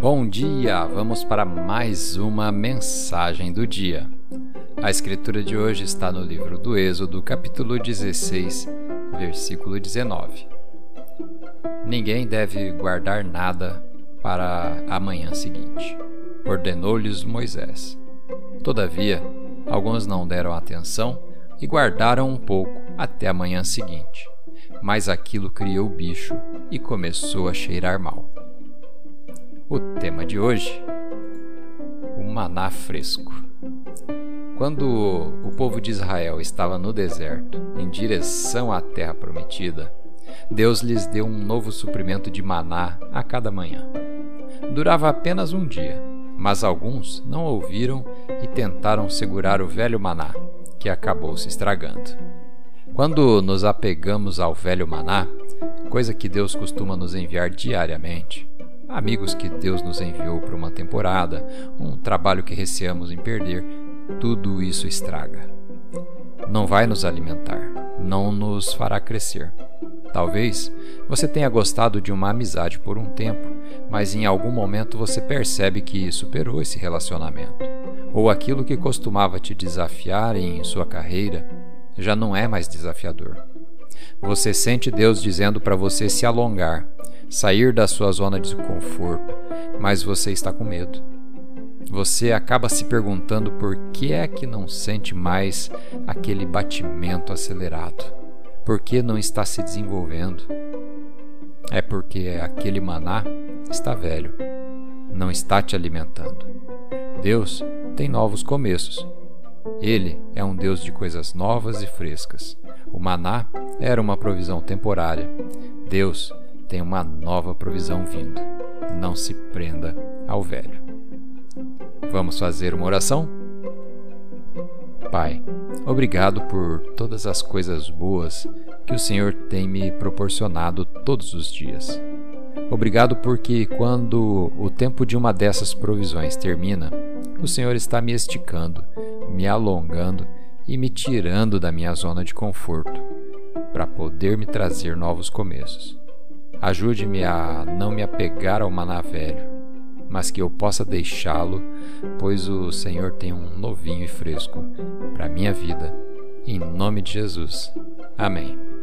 Bom dia! Vamos para mais uma mensagem do dia. A escritura de hoje está no livro do Êxodo, capítulo 16, versículo 19. Ninguém deve guardar nada para a manhã seguinte, ordenou-lhes Moisés. Todavia, alguns não deram atenção e guardaram um pouco até a manhã seguinte. Mas aquilo criou bicho e começou a cheirar mal. O tema de hoje: o maná fresco. Quando o povo de Israel estava no deserto, em direção à terra prometida, Deus lhes deu um novo suprimento de maná a cada manhã. Durava apenas um dia, mas alguns não ouviram e tentaram segurar o velho maná, que acabou se estragando. Quando nos apegamos ao velho maná, coisa que Deus costuma nos enviar diariamente, amigos que Deus nos enviou para uma temporada, um trabalho que receamos em perder, tudo isso estraga. Não vai nos alimentar, não nos fará crescer. Talvez você tenha gostado de uma amizade por um tempo, mas em algum momento você percebe que superou esse relacionamento. Ou aquilo que costumava te desafiar em sua carreira já não é mais desafiador. Você sente Deus dizendo para você se alongar, sair da sua zona de conforto, mas você está com medo. Você acaba se perguntando por que é que não sente mais aquele batimento acelerado. Por que não está se desenvolvendo? É porque aquele maná está velho, não está te alimentando. Deus tem novos começos. Ele é um Deus de coisas novas e frescas. O maná era uma provisão temporária. Deus tem uma nova provisão vindo. Não se prenda ao velho. Vamos fazer uma oração? Pai, obrigado por todas as coisas boas que o Senhor tem me proporcionado todos os dias. Obrigado porque, quando o tempo de uma dessas provisões termina, o Senhor está me esticando, me alongando e me tirando da minha zona de conforto, para poder me trazer novos começos. Ajude-me a não me apegar ao maná velho, mas que eu possa deixá-lo, pois o Senhor tem um novinho e fresco para minha vida. Em nome de Jesus. Amém.